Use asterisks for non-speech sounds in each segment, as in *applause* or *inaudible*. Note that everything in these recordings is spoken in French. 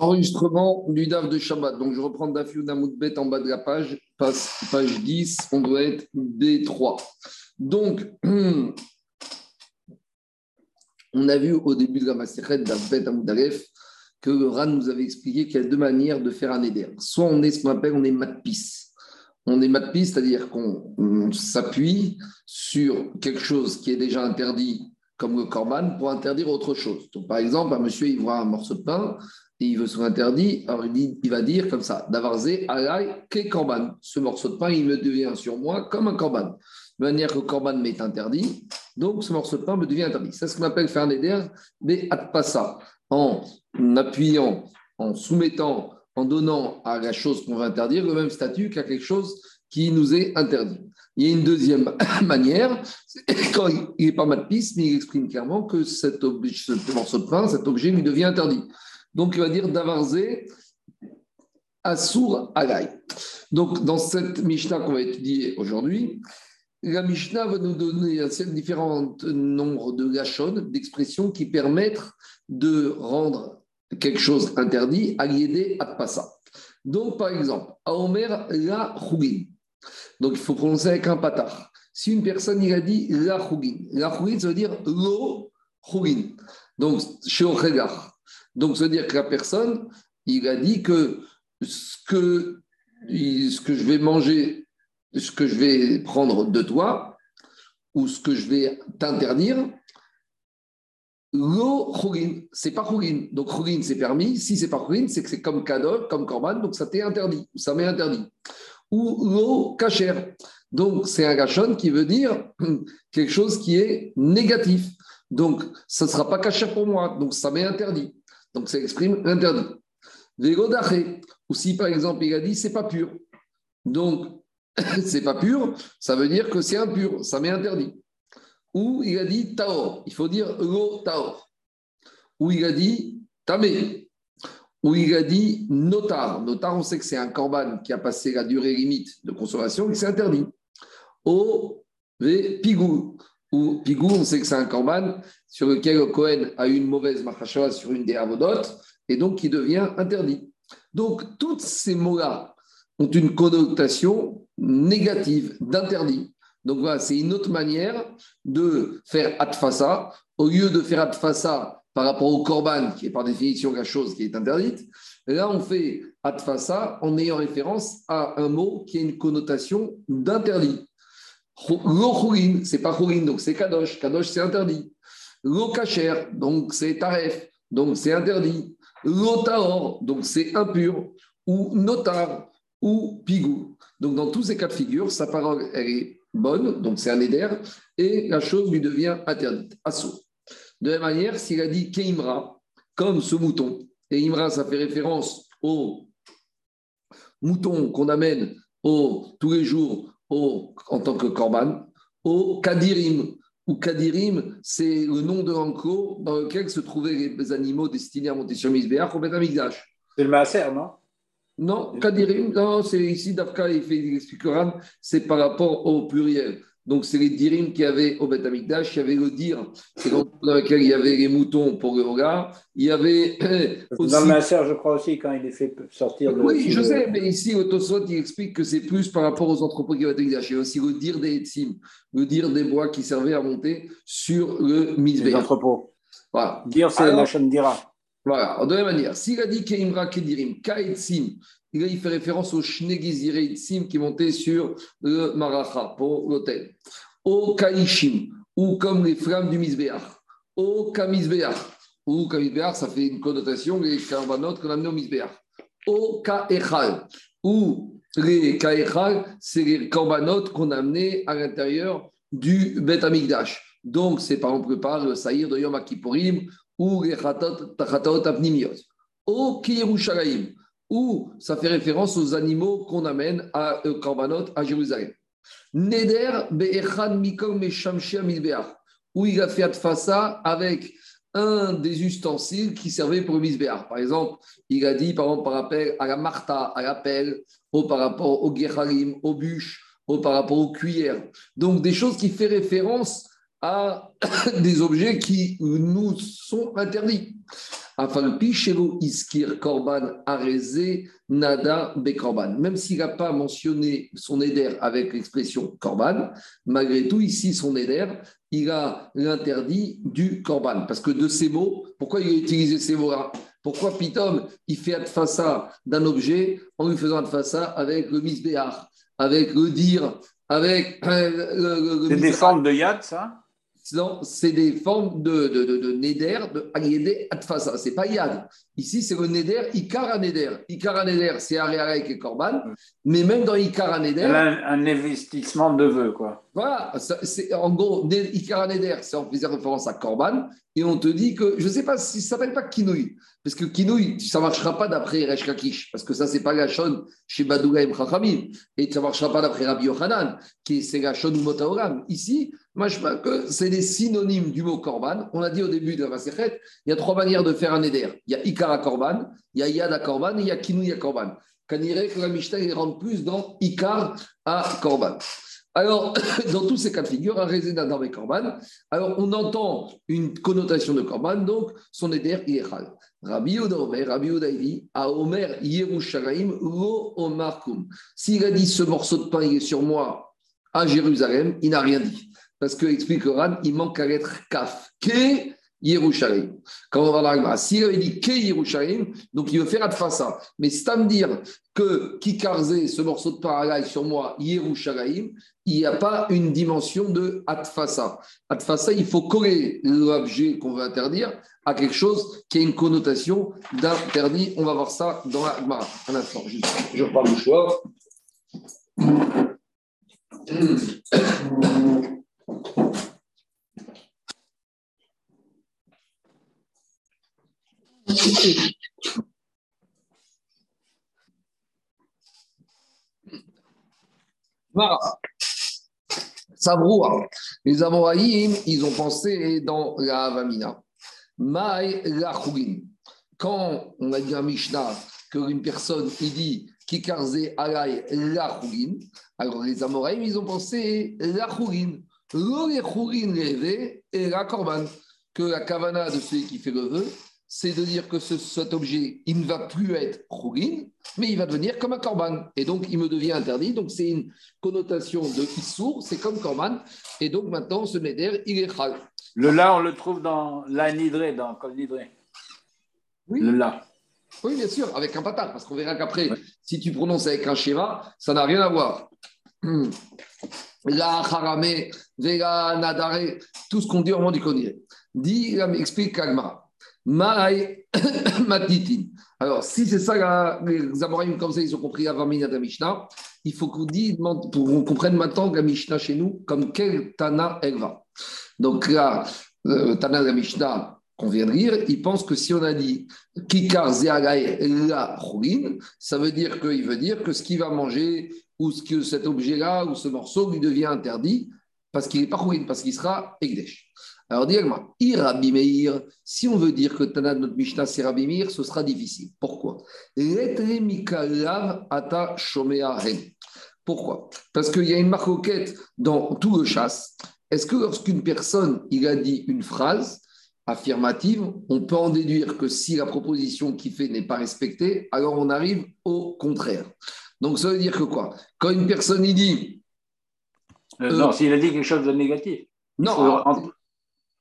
Enregistrement du DAF de Shabbat. Donc, je reprends DAF Bet en bas de la page, page 10, on doit être B3. Donc, *clears throat* on a vu au début de la Maserhet DAF Bet Amoudalef que Ran nous avait expliqué qu'il y a deux manières de faire un éder. Soit on est ce qu'on appelle, on est matpis. On est matpis, c'est-à-dire qu'on s'appuie sur quelque chose qui est déjà interdit comme le korban pour interdire autre chose. Par exemple, un monsieur, il voit un morceau de pain il veut se interdit, alors il, va dire comme ça, Davarzé, alay, ke korban. Ce morceau de pain, il me devient sur moi comme un korban. De manière que le m'est interdit, donc ce morceau de pain me devient interdit. C'est ce qu'on appelle faire un éder, mais ça en appuyant, en soumettant, en donnant à la chose qu'on veut interdire le même statut qu'à quelque chose qui nous est interdit. Il y a une deuxième *coughs* manière, *coughs* quand il n'est pas mal de piste, mais il exprime clairement que cet ce morceau de pain, cet objet lui devient interdit. Donc, il va dire Davarzé Assour Alay. Donc, dans cette Mishnah qu'on va étudier aujourd'hui, la Mishnah va nous donner un différent nombre de gachon, d'expressions qui permettent de rendre quelque chose interdit à l'aider à. Donc, par exemple, à Omer la chougin. Donc, il faut prononcer avec un patard. Si une personne il a dit la chougin, la chougin, ça veut dire lo chougin. Donc, chez Ochegar. Donc, ça veut dire que la personne, il a dit que ce que, je vais manger, ce que je vais prendre de toi, ou ce que je vais t'interdire, Lo chourin, c'est pas chourin. Donc chourin, c'est permis. Si c'est pas chourin, c'est que c'est comme cadeau, comme korban, donc ça t'est interdit, ça m'est interdit. Ou lo kacher. Donc c'est un gachon qui veut dire quelque chose qui est négatif. Donc ça ne sera pas caché pour moi, donc ça m'est interdit. Donc ça exprime l'interdit. Ou si par exemple il a dit c'est pas pur. Donc *laughs* c'est pas pur, ça veut dire que c'est impur, ça m'est interdit. Ou il a dit taor, il faut dire lo taor. Ou il a dit tamé. Ou il a dit notar. Notar, on sait que c'est un corban qui a passé la durée limite de consommation et c'est interdit. O pigou. Ou pigou, on sait que c'est un corban sur lequel Cohen a eu une mauvaise machacha sur une des avodotes et donc qui devient interdit. Donc, tous ces mots-là ont une connotation négative, d'interdit. Donc voilà, c'est une autre manière de faire adfasa. Au lieu de faire adfasa par rapport au korban, qui est par définition la chose qui est interdite, là on fait adfasa en ayant référence à un mot qui a une connotation d'interdit. Lo c'est pas chourin, donc c'est kadosh. Kadosh, c'est interdit. Lo kacher, donc c'est taref, donc c'est interdit. Lo taor, donc c'est impur. Ou notar, ou pigou. Donc dans tous ces cas de figure, sa parole, elle est bonne, donc c'est un éder, et la chose lui devient interdite. Assaut. De la même manière, s'il a dit keimra, comme ce mouton, et imra, ça fait référence au mouton qu'on amène au, tous les jours en tant que korban, au Kadirim. Ou Kadirim, c'est le nom de l'enclos dans lequel se trouvaient les animaux destinés à monter sur Misbéach au Betamikdash. C'est le Maaser, non? Non, Kadirim, non, c'est ici, Dafka, il, fait, il c'est par rapport au pluriel. Donc, c'est les dirim qui avaient au Beth Amikdash, il y avait le dir, c'est dans lequel il y avait les moutons pour le regard. Il y avait aussi... Dans le Masser, je crois aussi, quand il est fait sortir de... Oui, je sais, mais ici, au Tosot, il explique que c'est plus par rapport aux entrepôts qui Beth Amikdash. Il y a aussi le dir des Etzim, le dir des bois qui servaient à monter sur le Mizbeh. Les entrepôts. Voilà. Dire, c'est la chaîne dira. Voilà, de la même manière, s'il a dit Keimra Kedirim, Kaetzim, il fait référence au Shnegizire Sim qui montait sur le Maracha pour l'hôtel. Au Kaishim, ou comme les flammes du Misbéach. Au Kamizbéach, ou Kamizbéach, ça fait une connotation, les carbanotes qu'on a amenés au Misbéach. Au Kaechal, ou les Kaechal, c'est les carbanotes qu'on a amenés à l'intérieur du Bet Amigdash. Donc, c'est par exemple par le Saïr de Yom Kippourim ou les Chatot Apnimiot. Au Kirushalayim, ou ça fait référence aux animaux qu'on amène à euh, Korbanot, à Jérusalem. Neder be'echan mikom où il a fait fassa avec un des ustensiles qui servait pour le. Par exemple, il a dit par rapport à la marta, à la pelle, ou par rapport au guéchalim, aux bûches, ou par rapport aux cuillères. Donc des choses qui font référence à *coughs* des objets qui nous sont interdits. iskir korban nada bekorban. Même s'il n'a pas mentionné son éder avec l'expression korban, malgré tout, ici, son éder, il a l'interdit du korban. Parce que de ces mots, pourquoi il a utilisé ces mots-là? Pourquoi Pitom, il fait adfassa d'un objet en lui faisant adfassa avec le misbéar, avec le dire, avec *coughs* euh, le, C'est des formes de yad, ça? C'est des formes de, de, de, de neder, de aliédé atfasa. C'est pas yad. Ici, c'est le neder, ikara neder. Ikara neder, c'est aréarek et korban. Mais même dans ikara neder. Un, un investissement de vœux, quoi. Voilà. C'est, en gros, ikara neder, c'est en faisant référence à korban. Et on te dit que, je ne sais pas si ça s'appelle pas kinouï. Parce que kinouï, ça ne marchera pas d'après Resh Kakish. Parce que ça, c'est pas la chez Badouga et Chachamim. Et ça ne marchera pas d'après Rabbi Yochanan, qui c'est la ou Motaoram. Ici, que c'est des synonymes du mot korban. On a dit au début de la Maserhet, il y a trois manières de faire un éder. Il y a Ikara korban, il y a Yad korban et il y a Kinouya korban. que la Mishnah il rentre plus dans Ikar à korban. Alors, *coughs* dans tous ces cas de figure, un résident dans les korban, alors on entend une connotation de korban, donc son éder, il est chal. Rabbi Omer, Rabbi Odaïdi, à Omer Yerushalayim, Lo Omarkum. S'il a dit ce morceau de pain, il est sur moi à Jérusalem, il n'a rien dit. Parce que, explique Oran, il manque à l'être kaf. Ke Yerushalayim. Quand on va dans la s'il avait dit Ke Yerushalayim, donc il veut faire Adfasa. Mais c'est à me dire que Kikarze, ce morceau de parallèle sur moi, Yerushalayim, il n'y a pas une dimension de Adfasa. Adfasa, il faut coller l'objet qu'on veut interdire à quelque chose qui a une connotation d'interdit. On va voir ça dans la Gemara. Un instant, juste, je reparle du choix. *clears throat* Voilà. Les Amoraïm, ils ont pensé dans la Avamina. Maï la Quand on a dit à Mishnah qu'une personne, il dit Kikarze alay la alors les Amoraïm, ils ont pensé la Chougin. Lo et la Korban. Que la kavana de celui qui fait le vœu, c'est de dire que cet objet, il ne va plus être chougin, mais il va devenir comme un korban. Et donc, il me devient interdit. Donc, c'est une connotation de issour, c'est comme korban. Et donc, maintenant, ce méder, il est chal. Le la, on le trouve dans l'anidré, dans Kol Nidré. Oui. Le la. Oui, bien sûr, avec un patar, parce qu'on verra qu'après, si tu prononces avec un shira, ça n'a rien à voir. *clears throat* La harame, vega nadare, tout ce qu'on dit au moment du koniré. Dit, explique Kagmara. Maï *coughs* Matitin. Alors, si c'est ça, les Amoraïm, comme ça, ils ont compris avant Minata Mishnah, il faut qu'on qu'on comprenne maintenant la Mishnah chez nous, comme quel Tana elle va. Donc là, le Tana la Mishnah qu'on vient de lire, il pense que si on a dit Kikar la ça veut dire qu'il veut dire que ce qu'il va manger, ou ce que cet objet-là, ou ce morceau lui devient interdit, parce qu'il n'est pas Chougin, parce qu'il sera Egdesh. Alors, dis-moi, Rabbi Meir, si on veut dire que Tana notre Mishnah, c'est ce sera difficile. Pourquoi? Pourquoi? Parce qu'il y a une marquette dans tout le chasse. Est-ce que lorsqu'une personne, il a dit une phrase affirmative, on peut en déduire que si la proposition qu'il fait n'est pas respectée, alors on arrive au contraire. Donc, ça veut dire que quoi? Quand une personne, il dit... Euh, non, s'il a dit quelque chose de négatif. Non,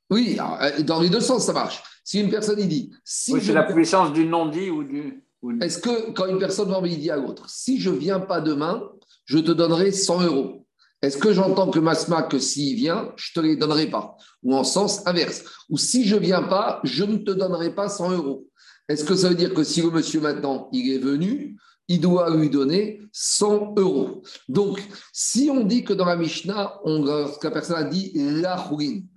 oui, euh, dans les deux sens, ça marche. Si une personne il dit. Si oui, c'est la puissance du non-dit ou du. Est-ce que quand une personne dit à l'autre, si je viens pas demain, je te donnerai 100 euros? Est-ce que j'entends que Masma, que s'il vient, je te les donnerai pas? Ou en sens inverse. Ou si je viens pas, je ne te donnerai pas 100 euros. Est-ce que ça veut dire que si le monsieur maintenant, il est venu, il doit lui donner 100 euros? Donc, si on dit que dans la Mishnah, on, la personne a dit la ruine,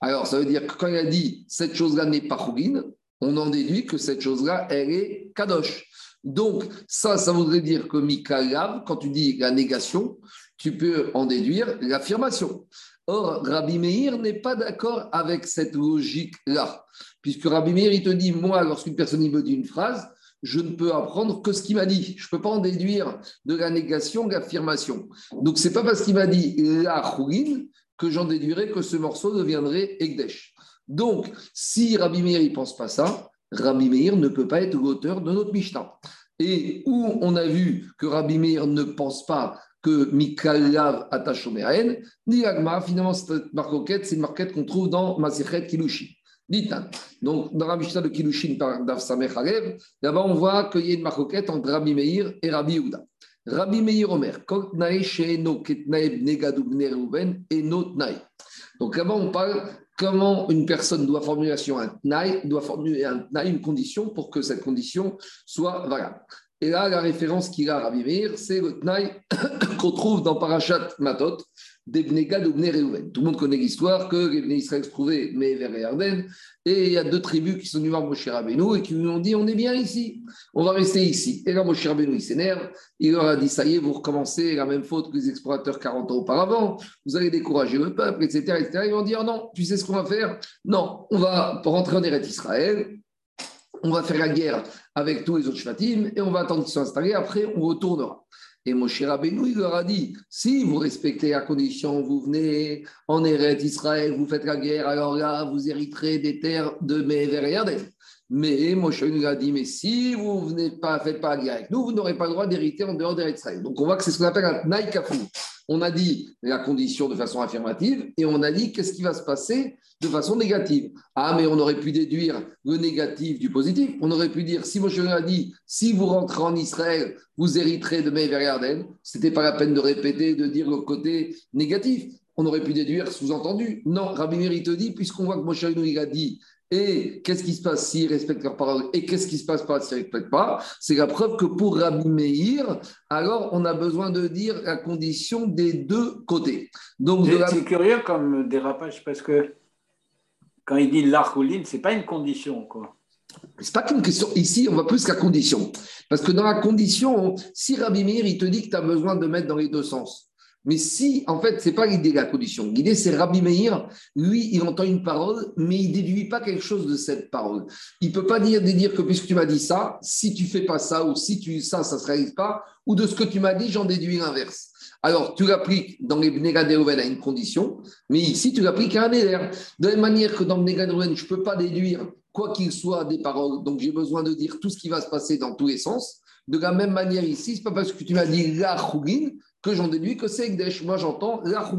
alors, ça veut dire que quand il a dit cette chose-là n'est pas chougine, on en déduit que cette chose-là, elle est kadosh. Donc, ça, ça voudrait dire que Mikalav, quand tu dis la négation, tu peux en déduire l'affirmation. Or, Rabbi Meir n'est pas d'accord avec cette logique-là, puisque Rabbi Meir, il te dit, moi, lorsqu'une personne me dit une phrase, je ne peux apprendre que ce qu'il m'a dit. Je ne peux pas en déduire de la négation l'affirmation. Donc, ce n'est pas parce qu'il m'a dit la chougine que j'en déduirais que ce morceau deviendrait Egdesh. Donc, si Rabbi Meir ne pense pas ça, Rabbi Meir ne peut pas être l'auteur de notre Mishnah. Et où on a vu que Rabbi Meir ne pense pas que Mikalav Atashomeaen, ni Agma, finalement, cette marquette, c'est une marquette qu'on trouve dans Masichet Kilushin. Ditan. Donc, dans la Mishnah de Kilushin par Dav Samech d'abord, on voit qu'il y a une marquette entre Rabbi Meir et Rabbi Yehuda. Rabbi Meir Omer, Donc, là-bas, on parle comment une personne doit formuler un tnaï, doit formuler un tnaï, une condition pour que cette condition soit valable. Et là, la référence qu'il a à Rabbi c'est le tnaï *coughs* qu'on trouve dans Parashat Matot, des Bnegad ou Bnei Tout le monde connaît l'histoire que les Israël se trouvaient mais vers Yarden, et il y a deux tribus qui sont venues voir Moshe Rabbeinu et qui lui ont dit on est bien ici, on va rester ici. Et là, Moshe Rabbeinu, il s'énerve, il leur a dit ça y est, vous recommencez la même faute que les explorateurs 40 ans auparavant, vous allez décourager le peuple, etc. etc. Ils vont dire non, tu sais ce qu'on va faire? Non, on va rentrer en Eretz Israël, on va faire la guerre avec tous les autres Shvatim et on va attendre qu'ils soient après on retournera. Et Moshe Rabbeinu, il leur a dit, si vous respectez la condition, vous venez en Eretz Israël, vous faites la guerre, alors là, vous hériterez des terres de Mever et Mais Moshe nous a dit, mais si vous ne faites pas guerre avec nous, vous n'aurez pas le droit d'hériter en dehors d'Eretz Israël. Donc on voit que c'est ce qu'on appelle un naïkafou. On a dit la condition de façon affirmative et on a dit qu'est-ce qui va se passer de façon négative. Ah, mais on aurait pu déduire le négatif du positif. On aurait pu dire, si Moshe a dit, si vous rentrez en Israël, vous hériterez de Meir Yarden, ce n'était pas la peine de répéter, de dire le côté négatif. On aurait pu déduire sous-entendu. Non, Rabbi Meir, te dit, puisqu'on voit que Moshe a dit, et qu'est-ce qui se passe s'ils respectent leurs paroles Et qu'est-ce qui se passe pas s'ils ne respectent pas? C'est la preuve que pour Rabbi Meir, alors on a besoin de dire la condition des deux côtés. Donc C'est curieux comme dérapage parce que quand il dit l'achouline, ce n'est pas une condition. quoi. C'est pas qu'une question. Ici, on va plus qu'à condition. Parce que dans la condition, si Rabbi Meir, il te dit que tu as besoin de mettre dans les deux sens. Mais si, en fait, ce n'est pas l'idée de la condition. L'idée, c'est Rabbi Meir, lui, il entend une parole, mais il déduit pas quelque chose de cette parole. Il peut pas dire, dire que puisque tu m'as dit ça, si tu fais pas ça, ou si tu ça, ça ne se réalise pas, ou de ce que tu m'as dit, j'en déduis l'inverse. Alors, tu l'appliques dans les Bnegadéoven à une condition, mais ici, tu l'appliques à un Néder. De la même manière que dans Bnegadéoven, je ne peux pas déduire quoi qu'il soit des paroles, donc j'ai besoin de dire tout ce qui va se passer dans tous les sens. De la même manière ici, ce n'est pas parce que tu m'as dit la que j'en déduis que c'est Ekdesh. Moi, j'entends la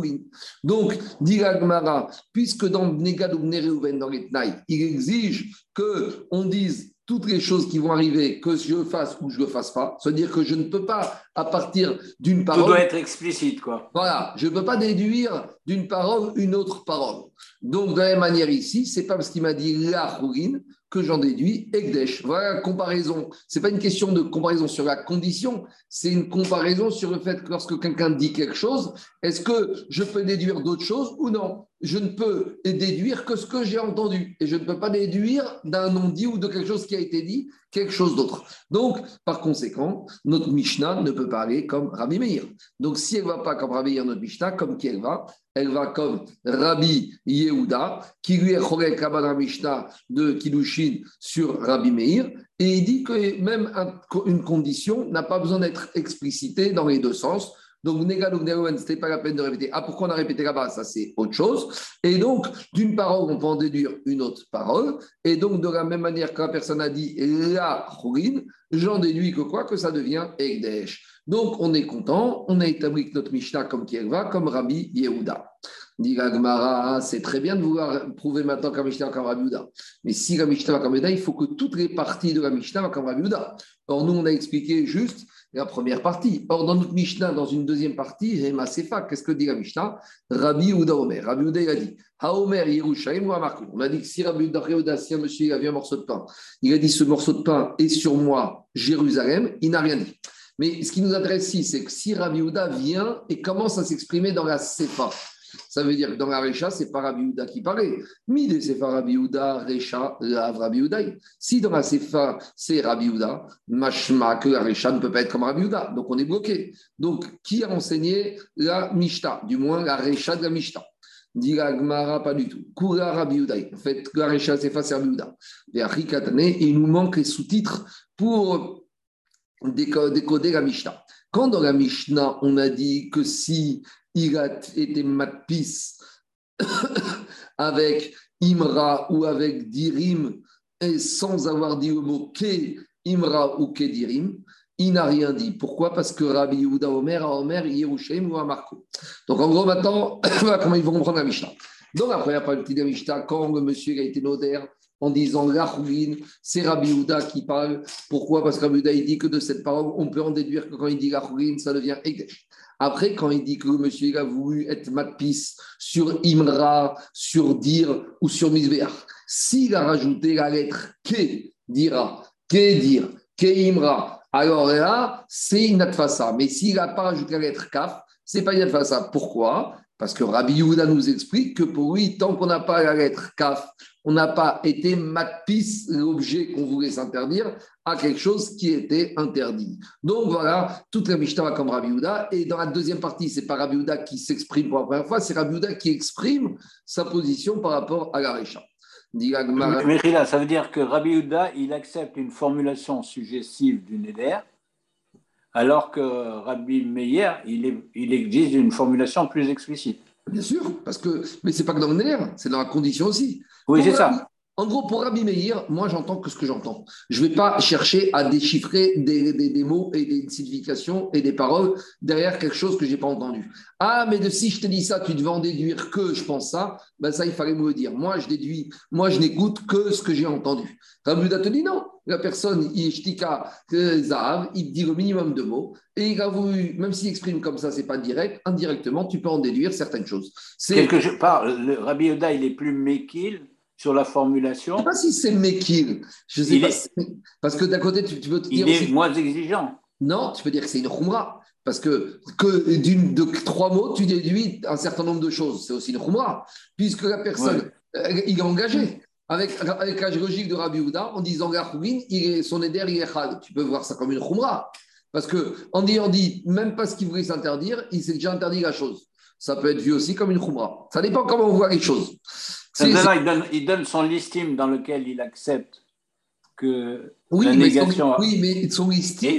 Donc, dit Gmara, puisque dans Bnegad ou dans les il exige qu'on dise toutes les choses qui vont arriver, que je fasse ou je ne le fasse pas. C'est-à-dire que je ne peux pas, à partir d'une parole. Tout doit être explicite, quoi. Voilà, je ne peux pas déduire d'une parole une autre parole. Donc, de la même manière ici, c'est pas parce qu'il m'a dit la chourine que j'en déduis Ekdesh. Voilà comparaison. Ce n'est pas une question de comparaison sur la condition, c'est une comparaison sur le fait que lorsque quelqu'un dit quelque chose, est-ce que je peux déduire d'autres choses ou non? Je ne peux déduire que ce que j'ai entendu. Et je ne peux pas déduire d'un non-dit ou de quelque chose qui a été dit quelque chose d'autre. Donc, par conséquent, notre Mishnah ne peut parler comme Rabbi Meir. Donc, si elle ne va pas comme Rabbi Meir, notre Mishnah, comme qui elle va? Elle va comme Rabbi Yehuda, qui lui est Chorek la Mishnah de Kiddushin sur Rabbi Meir. Et il dit que même une condition n'a pas besoin d'être explicitée dans les deux sens. Donc, Negal ou ce n'était pas la peine de répéter. Ah, pourquoi on a répété là-bas? Ça, c'est autre chose. Et donc, d'une parole, on peut en déduire une autre parole. Et donc, de la même manière que la personne a dit la chourine, j'en déduis que quoi? Que ça devient Egdesh. Donc, on est content. On a établi notre Mishnah, comme qui va, comme Rabbi Yehuda. Dit c'est très bien de vouloir prouver maintenant qu'un Mishnah va comme. Mais si la Mishnah va comme il faut que toutes les parties de la Mishnah vont comme. Or, nous, on a expliqué juste la première partie. Or, dans notre Mishnah, dans une deuxième partie, Sefa, qu'est-ce que dit la Mishnah? Rabbi Ouda Omer. Rabbi Ouda, il a dit Haomer Yerushalayim ou On a dit que si Rabbi Ouda, si un monsieur a vu un morceau de pain, il a dit ce morceau de pain est sur moi, Jérusalem, il n'a rien dit. Mais ce qui nous intéresse ici, c'est que si Rabbi Ouda vient et commence à s'exprimer dans la Sefa, ça veut dire que dans la Recha, c'est pas Rabbi Houda qui paraît. Mide, c'est pas Rabbi Houda, Recha, Lav Rabbi. Si dans la Sefa, c'est Rabbi Houda, Mashma, que la Recha ne peut pas être comme Rabbi Houda. Donc on est bloqué. Donc qui a enseigné la Mishta Du moins la Recha de la Mishta. Dit Gmara, pas du tout. Kura Rabbi. En fait, la Recha, c'est face à Rabbi Houda. Et il nous manque les sous-titres pour décoder la Mishta. Quand dans la Mishnah, on a dit que si il a été matpis *coughs* avec Imra ou avec Dirim et sans avoir dit le mot Ke Imra ou Kedirim, il n'a rien dit. Pourquoi? Parce que Rabbi Yehuda Omer a Omer ou à Marco. Donc en gros, maintenant, *coughs* comment ils vont comprendre la Mishnah. Dans la première partie de la Mishnah, quand le monsieur a été notaire, en disant la c'est Rabbi Yehuda qui parle. Pourquoi? Parce que Rabbi Yehuda, il dit que de cette parole, on peut en déduire que quand il dit la ça devient après, quand il dit que monsieur a voulu être matpis sur Imra, sur Dir ou sur Misbeach, s'il a rajouté la lettre Ke, dira, Ke Dir, Ke Imra, alors là, c'est une atfasa. Mais s'il n'a pas rajouté la lettre Kaf, c'est pas une. Pourquoi? Parce que Rabbi Yehuda nous explique que pour lui, tant qu'on n'a pas la lettre Kaf, on n'a pas été matpis, l'objet qu'on voulait s'interdire, à quelque chose qui était interdit. Donc voilà, toute la Mishnah comme Rabbi Houda. Et dans la deuxième partie, c'est pas Rabbi Houda qui s'exprime pour la première fois, c'est Rabbi Houda qui exprime sa position par rapport à la Récha. Mais ça veut dire que Rabbi Houda, il accepte une formulation suggestive du Neder, alors que Rabbi Meyer, il, il exige une formulation plus explicite. Bien sûr, parce que, mais c'est pas que dans le nerf, c'est dans la condition aussi. Oui, c'est ça. En gros, pour Rabbi Meir, moi, j'entends que ce que j'entends. Je ne vais pas chercher à déchiffrer des, des, mots et des significations et des paroles derrière quelque chose que je n'ai pas entendu. Ah, mais de, si je te dis ça, tu devais en déduire que je pense ça, ben ça, il fallait me le dire. Moi, je déduis, moi, je n'écoute que ce que j'ai entendu. Rabbi te dit non. La personne, il Zahav, il dit le minimum de mots, et il a voulu, même s'il exprime comme ça, c'est pas direct, indirectement, tu peux en déduire certaines choses. Quelque le Rabbi Yehuda, il est plus méquille sur la formulation. Je ne sais pas si c'est Mekil. Je sais pas Parce que d'un côté, tu, veux te dire. Il est moins exigeant. Non, tu peux dire que c'est une khumra. Parce que, que d'une, de trois mots, tu déduis un certain nombre de choses. C'est aussi une khumra. Puisque la personne, euh, il est engagé. Avec, avec la logique de Rabbi Houda, en disant Gachoubin, son éder, il est khal. Tu peux voir ça comme une khumra. Parce que en disant dit, même pas ce qu'il voulait s'interdire, il s'est déjà interdit la chose. Ça peut être vu aussi comme une khumra. Ça dépend comment on voit les choses il, donne, son listime dans lequel il accepte que oui, la négation. Mais oui, mais son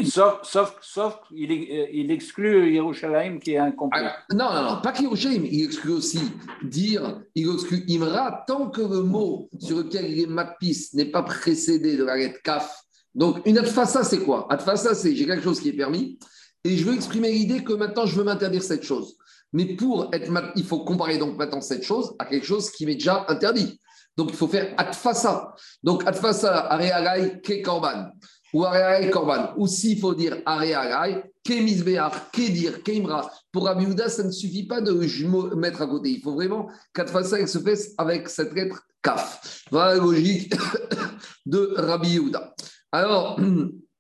sauf, sauf, sauf il, il, exclut Yerushalayim qui est incomplet. Ah, non, non, non, pas qu'Yerushalayim. Il exclut aussi dire, il exclut Imra tant que le mot sur lequel il est mapis n'est pas précédé de la lettre Kaf. Donc, une adfasa, c'est quoi? Adfasa, c'est j'ai quelque chose qui est permis et je veux exprimer l'idée que maintenant je veux m'interdire cette chose. Mais pour être, il faut comparer donc maintenant cette chose à quelque chose qui m'est déjà interdit. Donc il faut faire atfasa. Donc atfasa, arealai, ke korban. Ou arealai korban. Ou s'il faut dire arealai, ke misbeach, ke dir, ke imra. Pour Rabbi ça ne suffit pas de mettre à côté. Il faut vraiment qu'atfasa se fasse avec cette lettre kaf. Voilà la logique *coughs* de Rabbi Yehuda. Alors,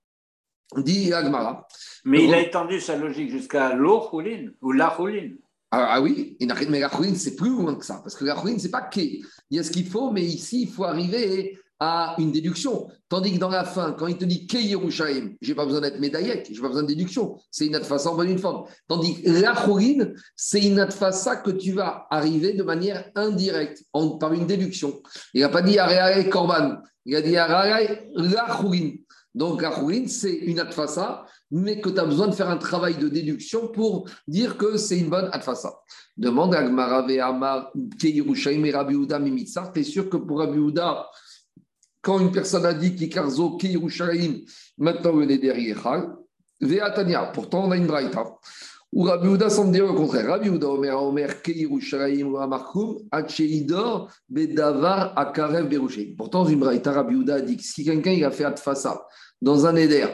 *coughs* dit Agmara. Mais il a étendu sa logique jusqu'à l'Ochoulin ou la Ah, ah, oui, mais la c'est plus loin que ça. Parce que la c'est pas que. Il y a ce qu'il faut, mais ici, il faut arriver à une déduction. Tandis que dans la fin, quand il te dit Ke Yerushalayim, je n'ai pas besoin d'être médaillette, je n'ai pas besoin de déduction. C'est une adfasa en bonne une forme. Tandis que la c'est une adfasa que tu vas arriver de manière indirecte, par une déduction. Il n'a pas dit Areare Korban, il a dit Areare la donc, la c'est une atfasa, mais que tu as besoin de faire un travail de déduction pour dire que c'est une bonne atfasa. Demande à Gmarave Amar Keirushaim et Rabbi Uda Mimitzar. Tu es sûr que pour Rabbi Uda, quand une personne a dit Kikarzo Keirushaim, maintenant on est derrière Veatania, pourtant on a une braïta. Ou Rabbi Uda semble dire au contraire. Rabbi Uda Omer Omer Keirushaim ou Amarkum, Acheidor Bedavar Akarev Berushaim. Pourtant, une braïta, Rabbi Uda a dit que si quelqu'un a fait atfasa, dans un éder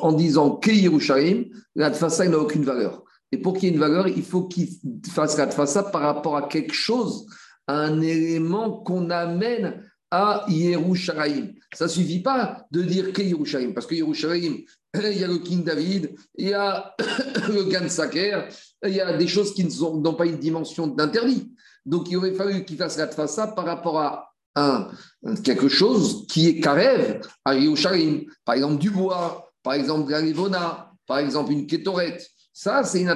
en disant que Yerushalayim, la n'a aucune valeur. Et pour qu'il y ait une valeur, il faut qu'il fasse la tfasa par rapport à quelque chose, à un élément qu'on amène à Yerushalayim. Ça ne suffit pas de dire que Yerushalayim, parce que Yerushalayim, il y a le King David, il y a *coughs* le Gan Saker, il y a des choses qui n'ont pas une dimension d'interdit. Donc il aurait fallu qu'il fasse la tfasa par rapport à quelque chose qui est karev à Yerushalayim. Par exemple, du bois, par exemple, la par exemple, une kétorette. Ça, c'est une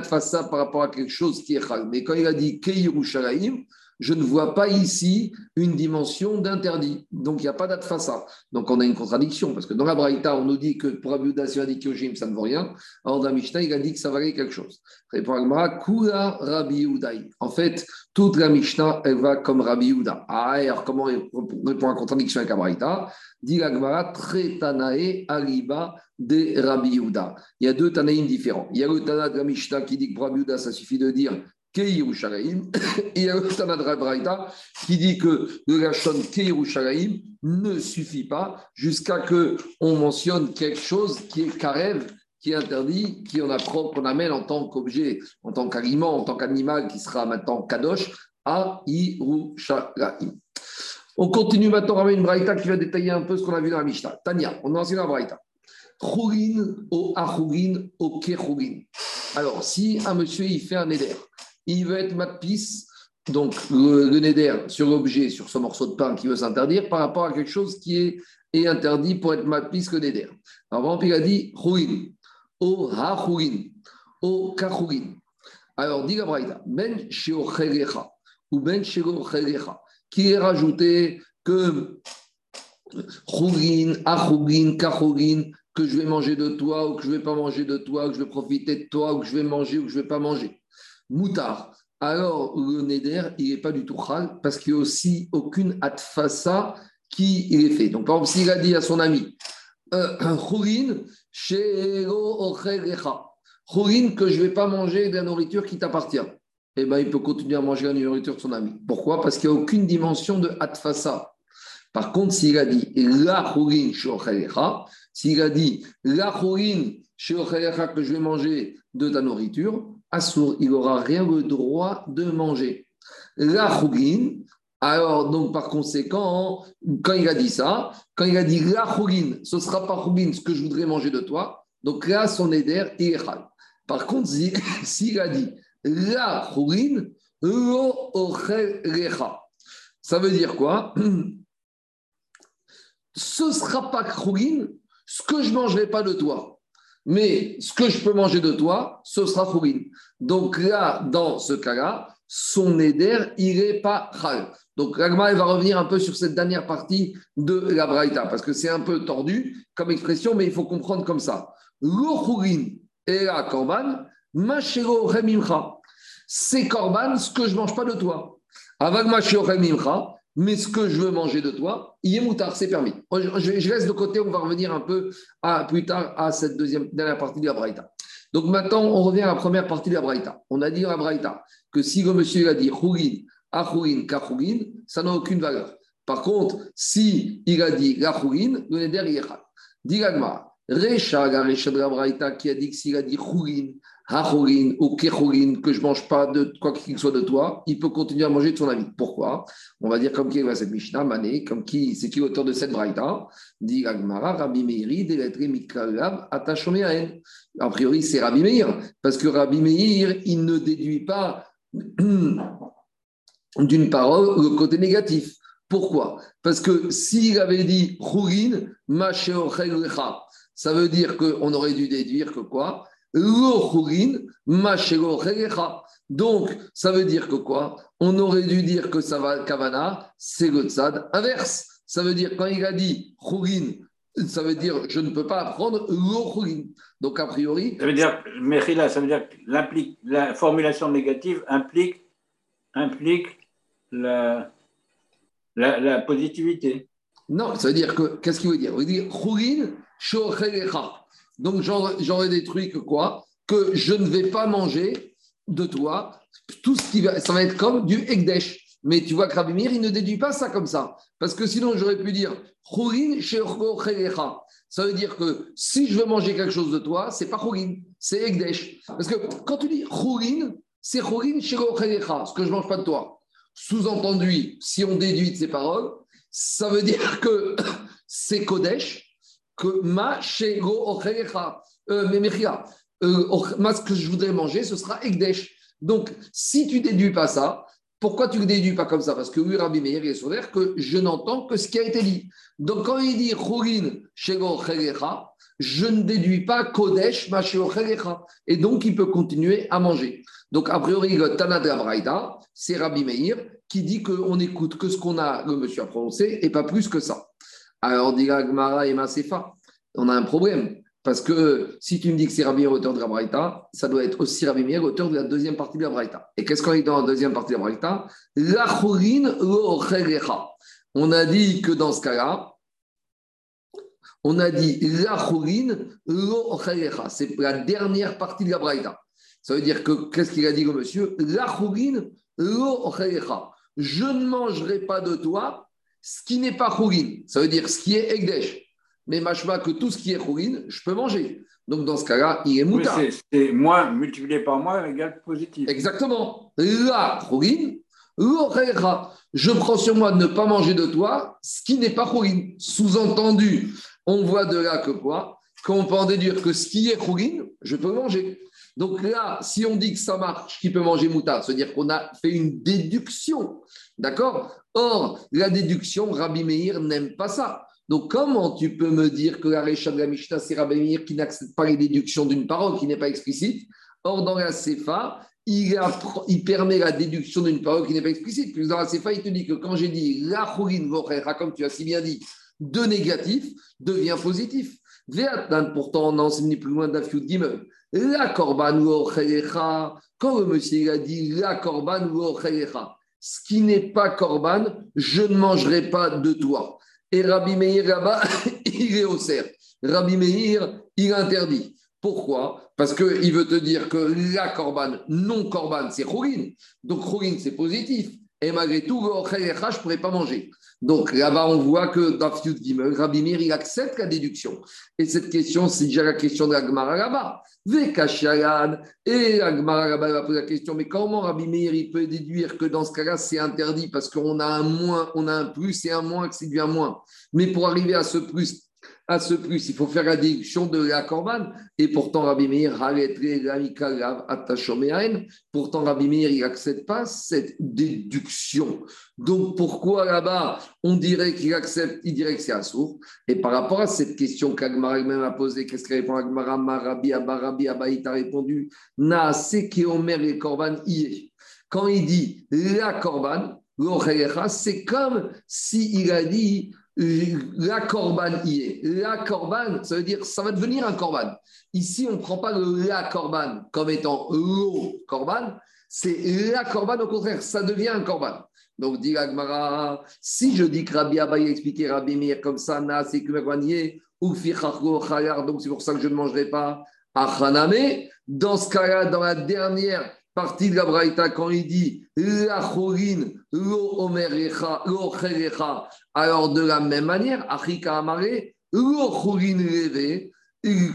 par rapport à quelque chose qui est chal. Mais quand il a dit que Yerushalayim, je ne vois pas ici une dimension d'interdit. Donc, il n'y a pas d'atfasa. Donc, on a une contradiction, parce que dans la Braïta, on nous dit que pour si on a dit Kyojim, ça ne vaut rien. Alors, dans Mishnah, il a dit que ça valait quelque chose. Répond Agmara, Kula Rabbi Udaï. En fait, toute la Mishnah, elle va comme Rabbi Uda. Ah, alors, comment on répond à la contradiction avec la Braïta? Dit Agmara, Tretanae Aliba de Rabbi. Il y a deux Tanaïm différents. Il y a le Tana de la Mishnah qui dit que ça suffit de dire Et il y a le qui dit que le Gashon Keirushalayim ne suffit pas jusqu'à ce qu'on mentionne quelque chose qui est Karev, qui est interdit, qui on apprend, qu'on amène en tant qu'objet, en tant qu'aliment, en tant qu'animal qui sera maintenant Kadosh à Yerushalayim. On continue maintenant avec une braïta qui va détailler un peu ce qu'on a vu dans la Mishnah. Tania, on a enseigné la braïta. Chougin au achougin au kechougin. Alors, si un monsieur il fait un éder, il veut être matpis, donc le, le neder sur l'objet, sur ce morceau de pain qui veut s'interdire par rapport à quelque chose qui est, interdit pour être matpis que neder. Alors, il a dit chougin au hachougin au kachougin. Alors, dit la braïta, ben sheo ou ben sheo qui est rajouté que chougin, achougin, kachougin, que je vais manger de toi ou que je ne vais pas manger de toi, que je vais profiter de toi ou que je vais manger ou que je ne vais pas manger. Moutard. Alors, le neder, il n'est pas du tout chal parce qu'il n'y a aussi aucune atfasa qui est fait. Donc, par exemple, s'il a dit à son ami, euh, *clears throat* Chougin, que je ne vais pas manger de la nourriture qui t'appartient. Eh bien, il peut continuer à manger la nourriture de son ami. Pourquoi? Parce qu'il n'y a aucune dimension de atfasa. Par contre, s'il a dit la s'il a dit la que je vais manger de ta nourriture, Assour, il n'aura rien le droit de manger. La alors donc par conséquent, quand il a dit ça, quand il a dit la ce ne sera pas ce que je voudrais manger de toi, donc là, son éder est Par contre, *laughs* s'il a dit la lo ça veut dire quoi? *clears throat* Ce ne sera pas chougin, ce que je ne mangerai pas de toi. Mais ce que je peux manger de toi, ce sera chougin. Donc là, dans ce cas-là, son éder, il pas chal. Donc Ragma, va revenir un peu sur cette dernière partie de la Braïta, parce que c'est un peu tordu comme expression, mais il faut comprendre comme ça. Lo et la korban, machero remimcha. C'est korban, ce que je ne mange pas de toi. Avag machero remimcha, mais ce que je veux manger de toi, il est moutard, c'est permis. Je, reste de côté, on va revenir un peu plus tard à cette deuxième dernière partie de la Braïta. Donc maintenant, on revient à la première partie de la Braïta. On a dit à la Braïta que si le monsieur a dit Khourin, Achourin, Kachourin, ça n'a aucune valeur. Par contre, si il a dit Gachourin, le Neder Yechal. Dit Recha, Recha de la Braïta qui a dit que s'il a dit Khourin, ou Kechorin, que je ne mange pas de quoi qu'il soit de toi, il peut continuer à manger de son ami. Pourquoi? On va dire comme qui est cette Mishnah, Mané, comme qui, c'est qui l'auteur de cette braïta? Dit Agmara, Rabbi Meiri, Deletri Mikalab, Atachomeaen. A priori, c'est Rabbi Meir, parce que Rabbi Meir, il ne déduit pas *clears throat* d'une parole le côté négatif. Pourquoi? Parce que s'il avait dit Chourin, ça veut dire qu'on aurait dû déduire que quoi? Donc, ça veut dire que quoi? On aurait dû dire que ça va Kavana, c'est le tzad inverse. Ça veut dire, quand il a dit Khourin, ça veut dire je ne peux pas apprendre l'Okhourin. Donc, a priori. Ça veut dire, Mechila, ça veut dire que la formulation négative implique, implique la, la, positivité. Non, ça veut dire que, qu'est-ce qu'il veut dire? Il veut dire Khourin, donc j'aurais détruit que quoi Que je ne vais pas manger de toi. Tout ce qui va, ça va être comme du Ekdesh. Mais tu vois que il ne déduit pas ça comme ça. Parce que sinon, j'aurais pu dire Ça veut dire que si je veux manger quelque chose de toi, c'est pas Chorin, c'est Ekdesh. Parce que quand tu dis c'est ce que je mange pas de toi. Sous-entendu, si on déduit de ces paroles, ça veut dire que *coughs* c'est Kodesh, que ma shego euh, euh, ma ce que je voudrais manger, ce sera ekdesh. Donc, si tu déduis pas ça, pourquoi tu ne déduis pas comme ça? Parce que oui, Rabbi Meir est l'air que je n'entends que ce qui a été dit. Donc, quand il dit Chorin Shego je ne déduis pas Kodesh Masheo Et donc, il peut continuer à manger. Donc, a priori, le Tana de la c'est Rabbi Meir qui dit qu'on écoute que ce qu'on a, le monsieur a prononcé, et pas plus que ça. Alors, dit Gmara et Masefa, on a un problème. Parce que si tu me dis que c'est Rabbi auteur de la Braïta, ça doit être aussi Rabbi auteur de la deuxième partie de la Braïta. Et qu'est-ce qu'on dit dans la deuxième partie de la Braïta? On a dit que dans ce cas-là, on a dit C'est la dernière partie de la Braïta. Ça veut dire que, qu'est-ce qu'il a dit le monsieur? Je ne mangerai pas de toi ce qui n'est pas chourine. Ça veut dire ce qui est Egdesh mais machma que tout ce qui est chourine, je peux manger. Donc dans ce cas-là, il est mouta. c'est moins multiplié par moins égale positif. Exactement. La chourine, je prends sur moi de ne pas manger de toi ce qui n'est pas chourine. Sous-entendu, on voit de là que quoi? Qu'on peut en déduire que ce qui est chourine, je peux manger. Donc là, si on dit que ça marche, qui peut manger mouta, c'est-à-dire qu'on a fait une déduction. D'accord? Or, la déduction, Rabbi Meir n'aime pas ça. Donc, comment tu peux me dire que la Récha de la Mishnah, c'est Rabbi Meir qui n'accepte pas les déductions d'une parole qui n'est pas explicite? Or, dans la Sefa, il, permet la déduction d'une parole qui n'est pas explicite. Puis dans la Sefa, il te dit que quand j'ai dit la Khourin comme tu as si bien dit, de négatif devient positif. pourtant, on enseigne plus loin d'Afiud Gimel. La Korban quand le monsieur a dit la Korban ce qui n'est pas Korban, je ne mangerai pas de toi. Et Rabbi Meir là-bas, *coughs* il est au cerf. Rabbi Meir, il interdit. Pourquoi? Parce qu'il veut te dire que la korban, non korban, c'est chourine. Donc chourine, c'est positif. Et malgré tout, je ne pourrais pas manger. Donc là-bas, on voit que dans Rabbi Meir, il accepte la déduction. Et cette question, c'est déjà la question de la Gemara là-bas. Et la Gemara là-bas la question, mais comment Rabbi Meir, il peut déduire que dans ce cas-là, c'est interdit parce qu'on a un moins, on a un plus et un moins, que c'est du un moins. Mais pour arriver à ce plus, à ce plus, il faut faire la déduction de la corban. Et pourtant, Rabbi Meir, pourtant, Rabbi Meir, il n'accepte pas cette déduction. Donc, pourquoi là-bas, on dirait qu'il accepte, il dirait que c'est assourd Et par rapport à cette question qu'Agmara même a posée, qu'est-ce qu'il répond Agmara? Marabi, Abarabi, Abaït a répondu Na, c'est Omer et Korban, Quand il dit la Korban, c'est comme s'il a dit la corban y est. La corban, ça veut dire ça va devenir un corban. Ici, on ne prend pas le la corban comme étant le corban, c'est la corban au contraire, ça devient un corban. Donc, dit Agmara, si je dis que Rabbi Abba a expliqué Rabbi Mir comme ça, na, c'est que ou donc c'est pour ça que je ne mangerai pas. Achaname, dans ce cas-là, dans la dernière partie de la Braïta, quand il dit la chorine, lo lo alors de la même manière, achika amare, lo chorine leve,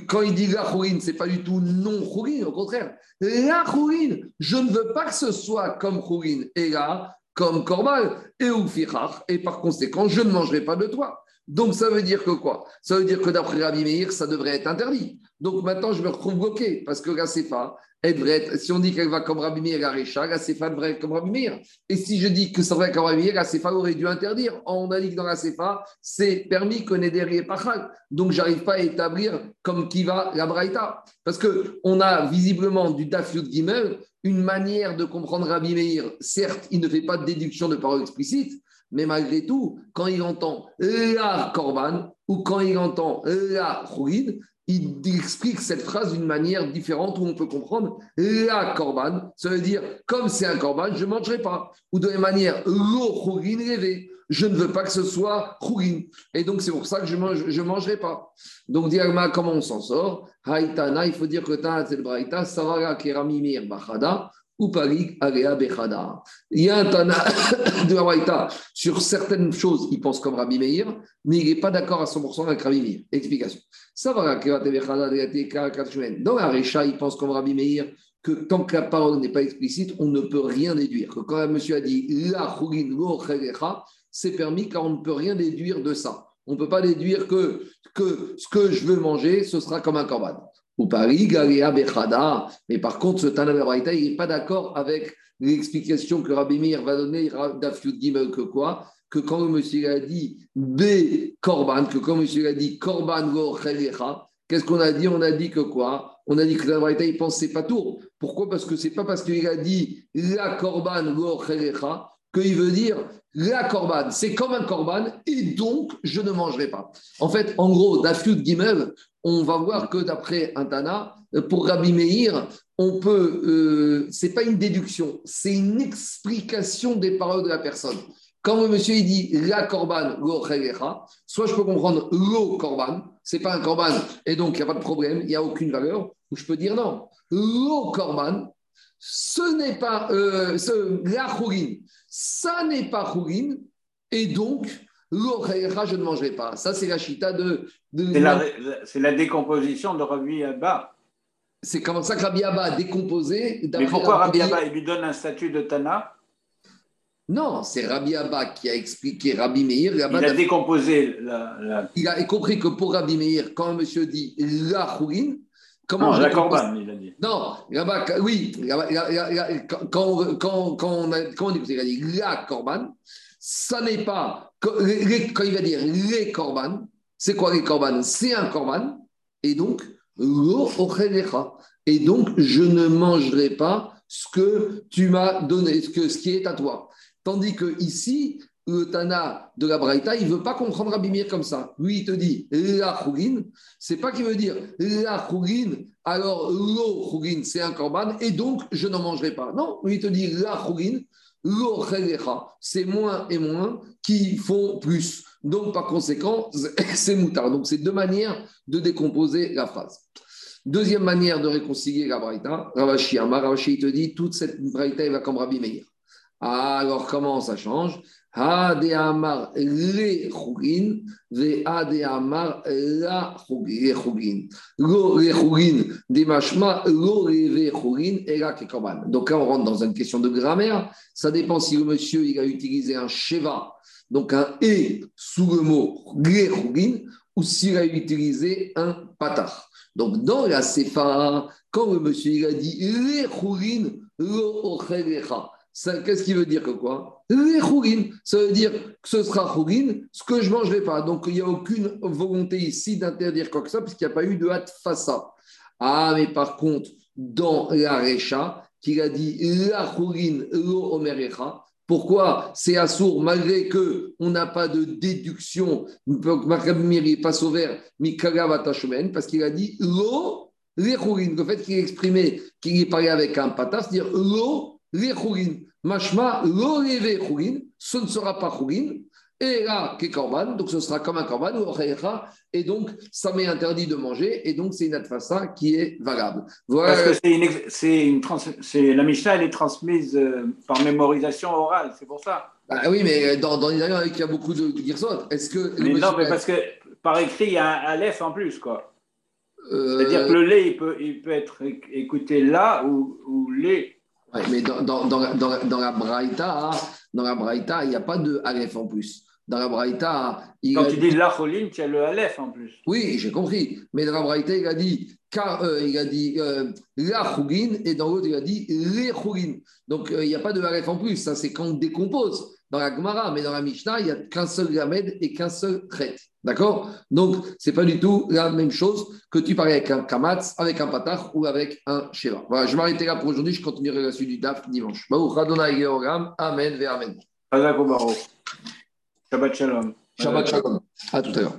quand il dit la chorine, ce n'est pas du tout non chorine, au contraire. La chorine, je ne veux pas que ce soit comme chorine, et là, comme korban, et fichach, et par conséquent, je ne mangerai pas de toi. Donc ça veut dire que quoi? Ça veut dire que d'après Rabbi Meir, ça devrait être interdit. Donc maintenant, je me retrouve bloqué parce que la CFA, devrait si on dit qu'elle va comme Rabbi Meir la Récha, la CFA devrait être comme Rabbi Meir. Et si je dis que ça devrait comme Rabbi Meir, la CFA aurait dû interdire. On a dit que dans la CFA, c'est permis qu'on ait des Pachal. Donc j'arrive pas à établir comme qui va la Braïta. Parce qu'on a visiblement du Dafyut Gimel une manière de comprendre Rabbi Meir. Certes, il ne fait pas de déduction de paroles explicites, mais malgré tout, quand il entend la korban ou quand il entend la chouïd, il explique cette phrase d'une manière différente où on peut comprendre la korban, ça veut dire comme c'est un korban, je ne mangerai pas. Ou de la manière lo chourin rêvé, je ne veux pas que ce soit chourin. Et donc c'est pour ça que je ne mangerai pas. Donc, Diagma, comment on s'en sort? Haïtana, il faut dire que Tana Braïta, Savara Kerami Mir Bachada, Bechada. Il y a un Tana *coughs* de Hawaïta sur certaines choses, il pense comme Rabbi Meir, mais il n'est pas d'accord à 100% avec Rabbi Meir. Explication. Ça va, Dans la Récha, il pense comme Rabbi Meir que tant que la parole n'est pas explicite, on ne peut rien déduire. Que quand un monsieur a dit La c'est permis car on ne peut rien déduire de ça. On ne peut pas déduire que, que ce que je veux manger, ce sera comme un corban. Ou Paris, Bechada. Mais par contre, ce Tana il n'est pas d'accord avec l'explication que Rabbi Meir va donner Gimel que quoi? Que quand le monsieur a dit B Korban, que quand le monsieur a dit Korban qu'est-ce qu'on a dit? On a dit que quoi? On a dit que Braïta, il pense c'est pas tout. Pourquoi? Parce que c'est pas parce qu'il a dit la Korban Go qu'il veut dire la corban, c'est comme un corban et donc je ne mangerai pas. En fait, en gros, d'Afiud Gimel, on va voir que d'après un Tana, pour Rabbi Meir, on peut, euh, c'est pas une déduction, c'est une explication des paroles de la personne. Quand le monsieur il dit la korban soit je peux comprendre lo korban, c'est pas un korban et donc il n'y a pas de problème, il n'y a aucune valeur, ou je peux dire non, lo korban, ce n'est pas euh, ce, la ça n'est pas chourine et donc lo je ne mangerai pas. Ça c'est la chita de. c'est la, décomposition de Rabbi Abba. C'est comme ça que Rabbi Abba a décomposé. Mais pourquoi Rabbi Abba il lui donne un statut de Tana? Non, c'est Rabbi Abba qui a expliqué Rabbi Meir. il a décomposé la, Il a compris que pour Rabbi Meir, quand monsieur dit la chourine, comment. Non, la corban, il a dit. Non, là oui, quand, quand, quand, on a, quand on dit, il a dit la corban, ça n'est pas. Quand il va dire les corban, c'est quoi les corban C'est un corban, et donc, et donc, je ne mangerai pas ce que tu m'as donné, ce, que, ce qui est à toi. Tandis que ici, le Tana de la Braïta, il ne veut pas comprendre Abimir comme ça. Lui, il te dit la ce c'est pas qu'il veut dire la chougine, alors l'eau c'est un korban, et donc je n'en mangerai pas. Non, lui, il te dit la chougine, l'eau c'est moins et moins qui font plus. Donc, par conséquent, *laughs* c'est moutard. Donc, c'est deux manières de décomposer la phrase. Deuxième manière de réconcilier la Braïta, Ravashi Amar, Ravashi, il te dit toute cette Braïta, il va comme Rabbi Meir. Alors comment ça change? Ha le chugin, ve la chugin. Lo le chugin, de mashma, lo le chugin, et la kekoban. Donc là, on rentre dans une question de grammaire. Ça dépend si le monsieur il a utilisé un sheva, donc un et sous le mot le ou s'il a utilisé un patar. Donc dans la sefa, quand le monsieur il a dit le chugin, lo ochelecha qu'est-ce qui veut dire que quoi? Les ça veut dire que ce sera chourine, ce que je ne mangerai pas. Donc il n'y a aucune volonté ici d'interdire quoi que ça, puisqu'il n'y a pas eu de ça. Ah, mais par contre, dans la Recha, qu'il a dit la chourine, lo omerecha, pourquoi? C'est assourd malgré que on n'a pas de déduction. Passe au vert parce qu'il a dit lo le fait qu'il exprimé qu'il parlait avec un patas, c'est-à-dire lo les Mashma, lo ce ne sera pas chourine. Et là, qui korban, donc ce sera comme un korban, et donc ça m'est interdit de manger, et donc c'est une adfassa qui est valable. Parce que c'est une, une la Mishnah, elle est transmise euh, par mémorisation orale, c'est pour ça. Ah oui, mais dans, dans les il y a beaucoup de girsot. Est-ce que. Mais non, mais parce que par écrit, il y a un aleph en plus, quoi. Euh, C'est-à-dire que le lait, il peut, il peut être écouté là ou, ou lait mais dans, dans, dans, la, dans, la Braïta, dans la Braïta, il n'y a pas de Aleph en plus. Dans la Braïta. Quand tu dis l'acholim, tu as le Aleph en plus. Oui, j'ai compris. Mais dans la Braïta, il a dit, car, euh, il a dit euh, la et dans l'autre, il a dit les Donc, euh, il n'y a pas de Aleph en plus. Ça, c'est quand on décompose dans la Gemara. Mais dans la Mishnah, il n'y a qu'un seul Gamed et qu'un seul Chet. D'accord? Donc, ce n'est pas du tout la même chose que tu parlais avec un kamatz, avec un patach ou avec un sheva. Voilà, je m'arrêterai là pour aujourd'hui. Je continuerai la suite du DAF dimanche. Amen ve Amen. Shabbat Shalom. Shabbat Shalom. À tout à l'heure.